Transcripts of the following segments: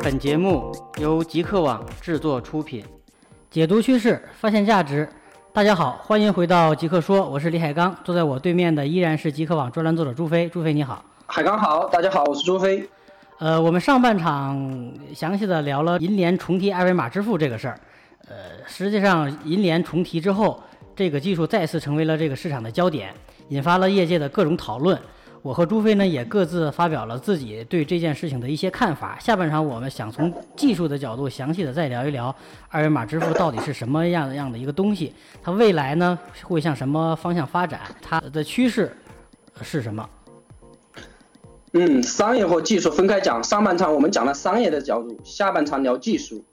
本节目由极客网制作出品，解读趋势，发现价值。大家好，欢迎回到极客说，我是李海刚，坐在我对面的依然是极客网专栏作者朱飞。朱飞你好，海刚好，大家好，我是朱飞。呃，我们上半场详细的聊了银联重提二维码支付这个事儿。呃，实际上银联重提之后，这个技术再次成为了这个市场的焦点，引发了业界的各种讨论。我和朱飞呢也各自发表了自己对这件事情的一些看法。下半场我们想从技术的角度详细的再聊一聊二维码支付到底是什么样样的一个东西，它未来呢会向什么方向发展，它的趋势是什么？嗯，商业和技术分开讲。上半场我们讲了商业的角度，下半场聊技术，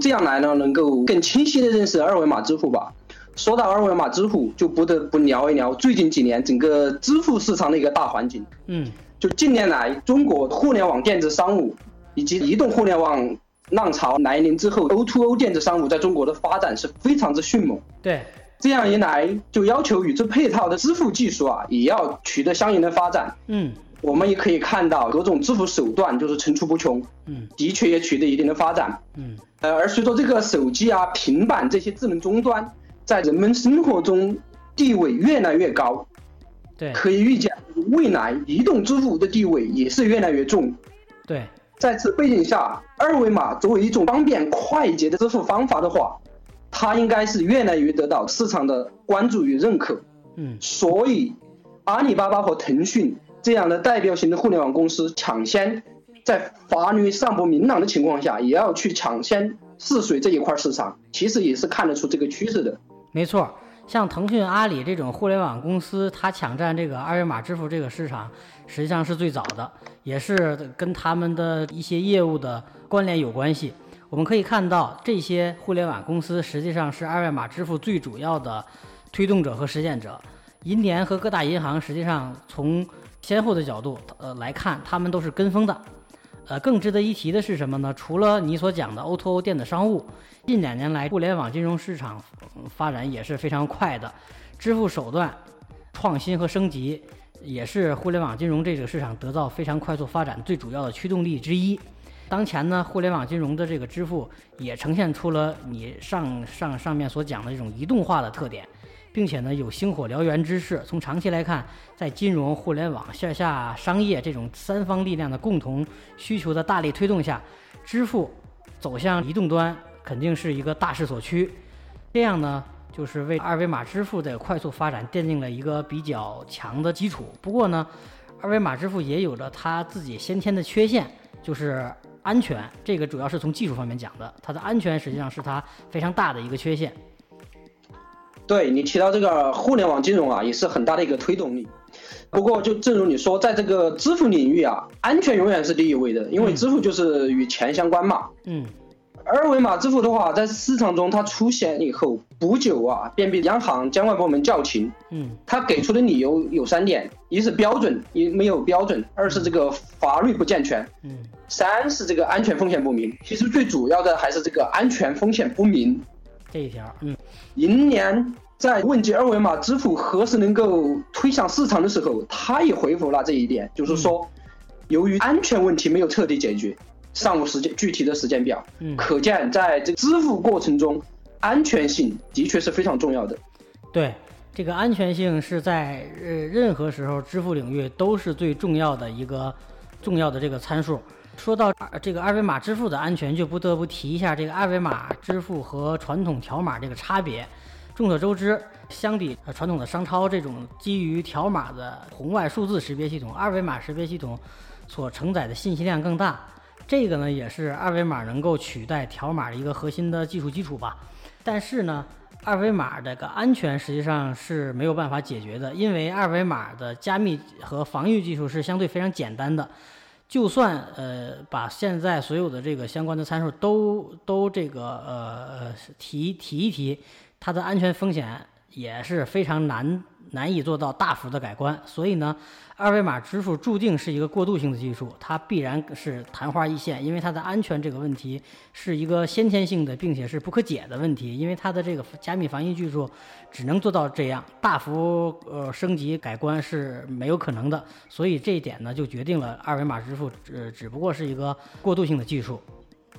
这样来呢能够更清晰的认识二维码支付吧。说到二维码支付，就不得不聊一聊最近几年整个支付市场的一个大环境。嗯，就近年来中国互联网电子商务以及移动互联网浪潮来临之后，O2O 电子商务在中国的发展是非常之迅猛。对，这样一来就要求与之配套的支付技术啊，也要取得相应的发展。嗯，我们也可以看到各种支付手段就是层出不穷。嗯，的确也取得一定的发展。嗯，呃，而随着这个手机啊、平板这些智能终端。在人们生活中地位越来越高，对，可以预见未来移动支付的地位也是越来越重。对，在此背景下，二维码作为一种方便快捷的支付方法的话，它应该是越来越得到市场的关注与认可。嗯，所以阿里巴巴和腾讯这样的代表性的互联网公司抢先在法律尚不明朗的情况下，也要去抢先试水这一块市场，其实也是看得出这个趋势的。没错，像腾讯、阿里这种互联网公司，它抢占这个二维码支付这个市场，实际上是最早的，也是跟他们的一些业务的关联有关系。我们可以看到，这些互联网公司实际上是二维码支付最主要的推动者和实践者。银联和各大银行实际上从先后的角度呃来看，他们都是跟风的。呃，更值得一提的是什么呢？除了你所讲的 O2O 电子商务，近两年来互联网金融市场发展也是非常快的，支付手段创新和升级也是互联网金融这个市场得到非常快速发展最主要的驱动力之一。当前呢，互联网金融的这个支付也呈现出了你上上上面所讲的这种移动化的特点。并且呢，有星火燎原之势。从长期来看，在金融、互联网、线下商业这种三方力量的共同需求的大力推动下，支付走向移动端肯定是一个大势所趋。这样呢，就是为二维码支付的快速发展奠定了一个比较强的基础。不过呢，二维码支付也有着它自己先天的缺陷，就是安全。这个主要是从技术方面讲的，它的安全实际上是它非常大的一个缺陷。对你提到这个互联网金融啊，也是很大的一个推动力。不过，就正如你说，在这个支付领域啊，安全永远是第一位的，因为支付就是与钱相关嘛。嗯。二维码支付的话，在市场中它出现以后不久啊，便被央行监管部门叫停。嗯。他给出的理由有三点：一是标准一没有标准；二是这个法律不健全；嗯。三是这个安全风险不明。其实最主要的还是这个安全风险不明。这一条，嗯，银联在问及二维码支付何时能够推向市场的时候，他也回复了这一点，就是说，由于安全问题没有彻底解决，尚无时间具体的时间表。嗯，可见在这支付过程中，安全性的确是非常重要的。对，这个安全性是在呃任何时候支付领域都是最重要的一个重要的这个参数。说到这个二维码支付的安全，就不得不提一下这个二维码支付和传统条码这个差别。众所周知，相比传统的商超这种基于条码的红外数字识别系统，二维码识别系统所承载的信息量更大。这个呢，也是二维码能够取代条码的一个核心的技术基础吧。但是呢，二维码这个安全实际上是没有办法解决的，因为二维码的加密和防御技术是相对非常简单的。就算呃把现在所有的这个相关的参数都都这个呃呃提提一提，它的安全风险也是非常难难以做到大幅的改观，所以呢。二维码支付注定是一个过渡性的技术，它必然是昙花一现，因为它的安全这个问题是一个先天性的，并且是不可解的问题。因为它的这个加密防御技术只能做到这样，大幅呃升级改观是没有可能的。所以这一点呢，就决定了二维码支付只只不过是一个过渡性的技术。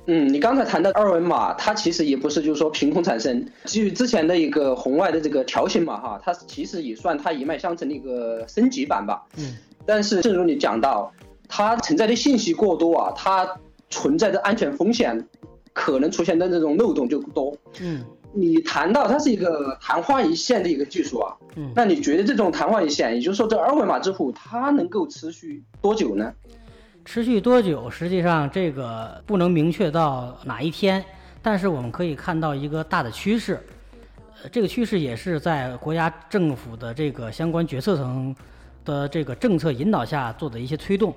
嗯，你刚才谈的二维码，它其实也不是就是说凭空产生，基于之前的一个红外的这个条形码哈，它其实也算它一脉相承的一个升级版吧。嗯。但是正如你讲到，它存在的信息过多啊，它存在的安全风险，可能出现的这种漏洞就多。嗯。你谈到它是一个昙花一现的一个技术啊，嗯，那你觉得这种昙花一现，也就是说这二维码支付它能够持续多久呢？持续多久？实际上这个不能明确到哪一天，但是我们可以看到一个大的趋势，呃，这个趋势也是在国家政府的这个相关决策层的这个政策引导下做的一些推动。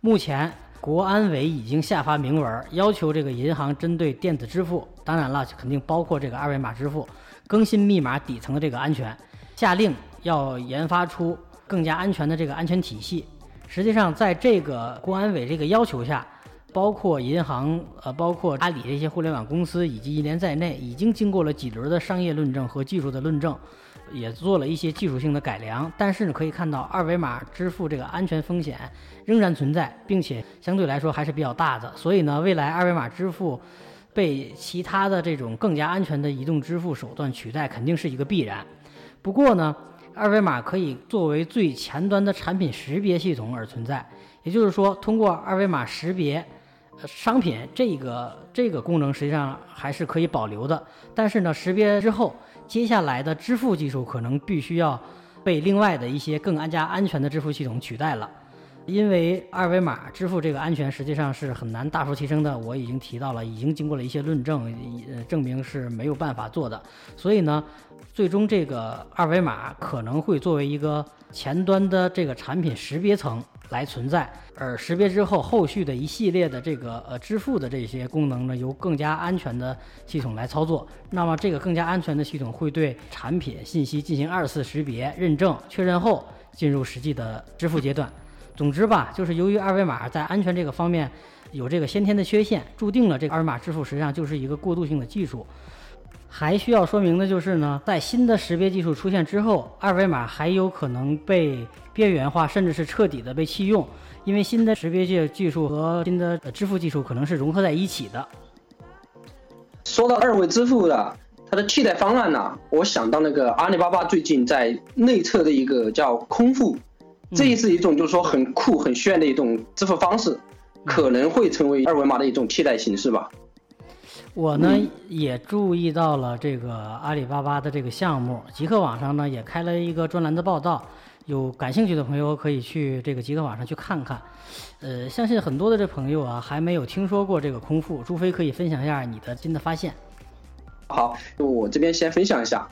目前国安委已经下发明文，要求这个银行针对电子支付，当然了，肯定包括这个二维码支付，更新密码底层的这个安全，下令要研发出更加安全的这个安全体系。实际上，在这个公安委这个要求下，包括银行、呃，包括阿里这些互联网公司以及银联在内，已经经过了几轮的商业论证和技术的论证，也做了一些技术性的改良。但是呢，可以看到二维码支付这个安全风险仍然存在，并且相对来说还是比较大的。所以呢，未来二维码支付被其他的这种更加安全的移动支付手段取代，肯定是一个必然。不过呢，二维码可以作为最前端的产品识别系统而存在，也就是说，通过二维码识别，呃，商品这个这个功能实际上还是可以保留的。但是呢，识别之后，接下来的支付技术可能必须要被另外的一些更安加安全的支付系统取代了。因为二维码支付这个安全实际上是很难大幅提升的，我已经提到了，已经经过了一些论证，呃，证明是没有办法做的。所以呢，最终这个二维码可能会作为一个前端的这个产品识别层来存在，而识别之后，后续的一系列的这个呃支付的这些功能呢，由更加安全的系统来操作。那么这个更加安全的系统会对产品信息进行二次识别、认证、确认后，进入实际的支付阶段。总之吧，就是由于二维码在安全这个方面有这个先天的缺陷，注定了这个二维码支付实际上就是一个过渡性的技术。还需要说明的就是呢，在新的识别技术出现之后，二维码还有可能被边缘化，甚至是彻底的被弃用，因为新的识别技技术和新的支付技术可能是融合在一起的。说到二维支付的它的替代方案呢，我想到那个阿里巴巴最近在内测的一个叫空付。这也是一种就是说很酷很炫的一种支付方式，可能会成为二维码的一种替代形式吧。我呢也注意到了这个阿里巴巴的这个项目，极客网上呢也开了一个专栏的报道，有感兴趣的朋友可以去这个极客网上去看看。呃，相信很多的这朋友啊还没有听说过这个空腹，朱飞可以分享一下你的新的发现。好，我这边先分享一下，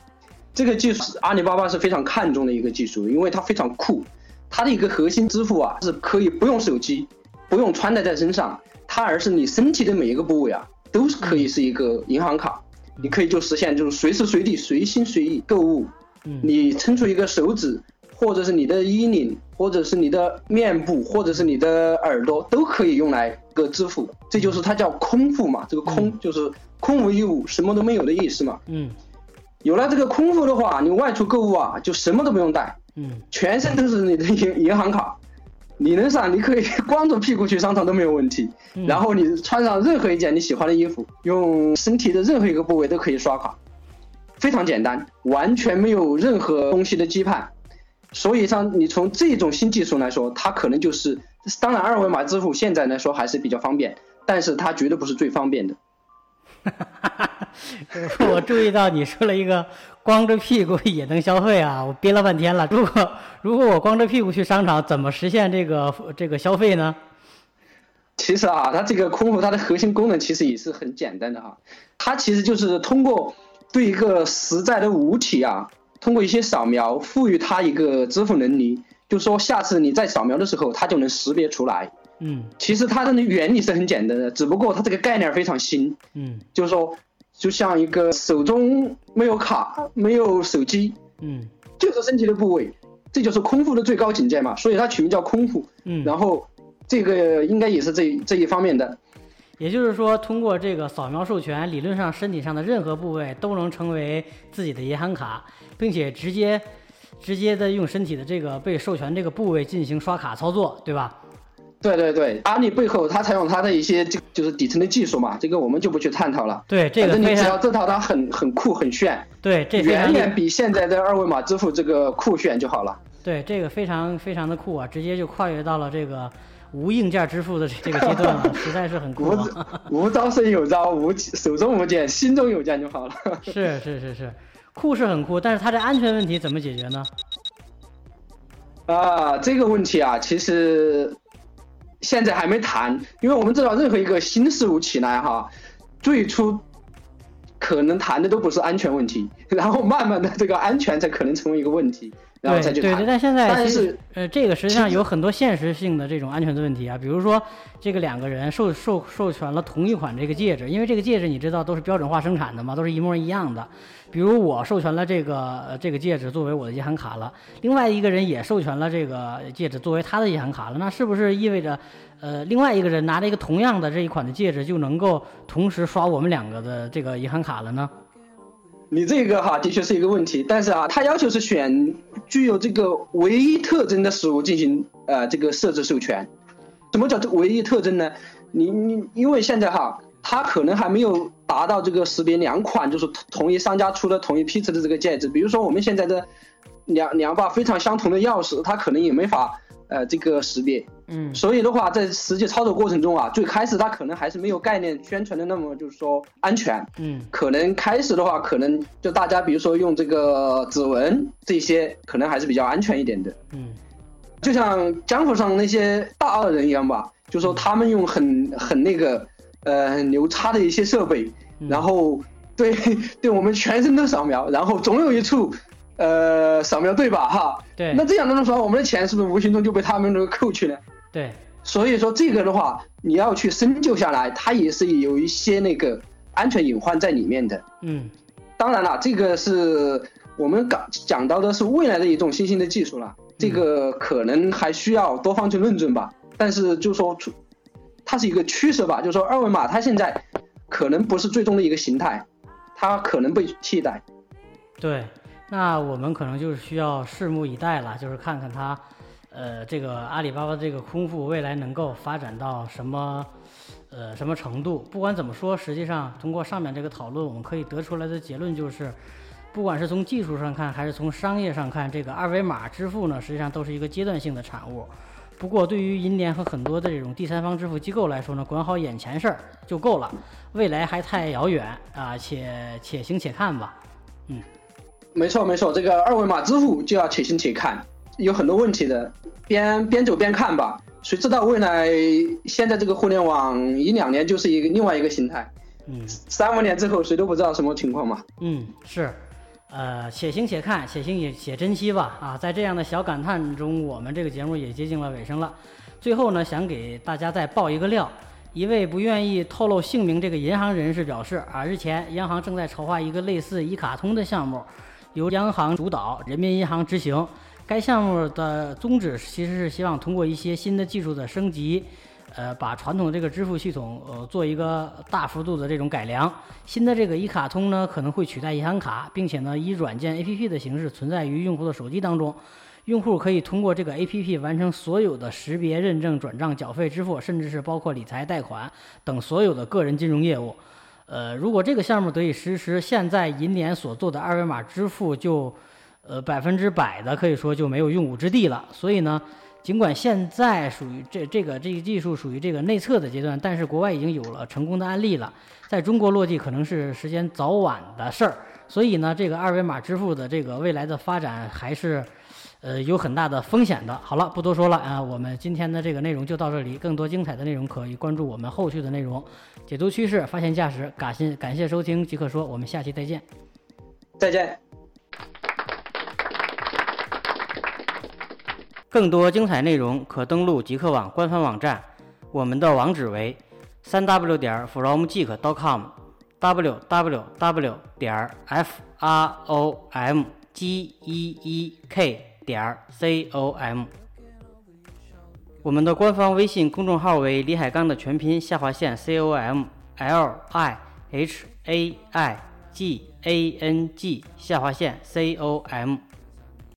这个技术阿里巴巴是非常看重的一个技术，因为它非常酷。它的一个核心支付啊，是可以不用手机，不用穿戴在身上，它而是你身体的每一个部位啊，都是可以是一个银行卡，你可以就实现就是随时随地随心随意购物，你伸出一个手指，或者是你的衣领，或者是你的面部，或者是你的耳朵，都可以用来个支付，这就是它叫空付嘛，这个空就是空无一物，什么都没有的意思嘛。嗯，有了这个空腹的话，你外出购物啊，就什么都不用带。嗯，全身都是你的银银行卡，理论上你可以光着屁股去商场都没有问题。然后你穿上任何一件你喜欢的衣服，用身体的任何一个部位都可以刷卡，非常简单，完全没有任何东西的羁绊。所以像你从这种新技术来说，它可能就是，当然二维码支付现在来说还是比较方便，但是它绝对不是最方便的。哈哈哈我注意到你说了一个光着屁股也能消费啊，我憋了半天了。如果如果我光着屁股去商场，怎么实现这个这个消费呢？其实啊，它这个空付它的核心功能其实也是很简单的哈，它其实就是通过对一个实在的物体啊，通过一些扫描赋予它一个支付能力，就说下次你在扫描的时候，它就能识别出来。嗯，其实它的原理是很简单的，只不过它这个概念非常新。嗯，就是说，就像一个手中没有卡、没有手机，嗯，就是身体的部位，这就是空腹的最高境界嘛。所以它取名叫空腹。嗯，然后这个应该也是这这一方面的。也就是说，通过这个扫描授权，理论上身体上的任何部位都能成为自己的银行卡，并且直接直接的用身体的这个被授权这个部位进行刷卡操作，对吧？对对对，阿里背后它采用它的一些这就是底层的技术嘛，这个我们就不去探讨了。对，这个反正你只要非常知道它很很酷很炫，对，这远远比现在的二维码支付这个酷炫就好了。对这个非常非常的酷啊，直接就跨越到了这个无硬件支付的这个阶段了，实在是很酷。无招胜有招，无手中无剑，心中有剑就好了。是是是是，酷是很酷，但是它的安全问题怎么解决呢？啊，这个问题啊，其实现在还没谈，因为我们知道任何一个新事物起来哈，最初可能谈的都不是安全问题，然后慢慢的这个安全才可能成为一个问题，然后对再去谈。对对，但现在但其实是呃，这个实际上有很多现实性的这种安全的问题啊，比如说这个两个人授授授权了同一款这个戒指，因为这个戒指你知道都是标准化生产的嘛，都是一模一样的。比如我授权了这个呃这个戒指作为我的银行卡了，另外一个人也授权了这个戒指作为他的银行卡了，那是不是意味着呃另外一个人拿着一个同样的这一款的戒指就能够同时刷我们两个的这个银行卡了呢？你这个哈的确是一个问题，但是啊，它要求是选具有这个唯一特征的食物进行呃这个设置授权。什么叫这唯一特征呢？你你因为现在哈，它可能还没有达到这个识别两款就是同同一商家出的同一批次的这个戒指。比如说我们现在的两两把非常相同的钥匙，它可能也没法呃这个识别。嗯所以的话，在实际操作过程中啊，最开始它可能还是没有概念宣传的那么就是说安全。嗯可能开始的话，可能就大家比如说用这个指纹这些，可能还是比较安全一点的。嗯就像江湖上那些大恶人一样吧，就说他们用很很那个呃很牛叉的一些设备，嗯然后对 对我们全身都扫描，然后总有一处呃扫描对吧哈？对那这样的话，我们的钱是不是无形中就被他们个扣去了？对所以说这个的话，你要去深究下来，它也是有一些那个安全隐患在里面的。嗯当然了，这个是我们讲讲到的是未来的一种新兴的技术了，这个可能还需要多方去论证吧。但是就说出，它是一个趋势吧，就说二维码它现在可能不是最终的一个形态，它可能被替代。对，那我们可能就是需要拭目以待了，就是看看它，呃，这个阿里巴巴这个空腹未来能够发展到什么，呃，什么程度。不管怎么说，实际上通过上面这个讨论，我们可以得出来的结论就是，不管是从技术上看，还是从商业上看，这个二维码支付呢，实际上都是一个阶段性的产物。不过，对于银联和很多的这种第三方支付机构来说呢，管好眼前事儿就够了，未来还太遥远啊，且且行且看吧。嗯没错没错，这个二维码支付就要且行且看，有很多问题的，边边走边看吧。谁知道未来现在这个互联网一两年就是一个另外一个形态，嗯。三五年之后谁都不知道什么情况嘛。嗯，是，呃，且行且看，且行也且珍惜吧。啊，在这样的小感叹中，我们这个节目也接近了尾声了。最后呢，想给大家再爆一个料。一位不愿意透露姓名这个银行人士表示，啊，日前央行正在筹划一个类似一卡通的项目，由央行主导，人民银行执行。该项目的宗旨其实是希望通过一些新的技术的升级，呃，把传统这个支付系统呃做一个大幅度的这种改良。新的这个一卡通呢可能会取代银行卡，并且呢以软件 APP 的形式存在于用户的手机当中。用户可以通过这个 APP 完成所有的识别、认证、转账、缴费、支付，甚至是包括理财、贷款等所有的个人金融业务。呃，如果这个项目得以实施，现在银联所做的二维码支付就，呃百分之百的可以说就没有用武之地了。所以呢，尽管现在属于这这个这个技术属于这个内测的阶段，但是国外已经有了成功的案例了，在中国落地可能是时间早晚的事儿。所以呢，这个二维码支付的这个未来的发展还是。呃，有很大的风险的。好了，不多说了啊，我们今天的这个内容就到这里。更多精彩的内容可以关注我们后续的内容，解读趋势，发现价值。感谢感谢收听极客说，我们下期再见。再见。更多精彩内容可登录极客网官方网站，我们的网址为三 w 点 fromgeek.com，w w w 点 f r o m g e e k 点 c o m。我们的官方微信公众号为李海刚的全拼下划线 c o m l i h a i g a n g 下划线 c o m。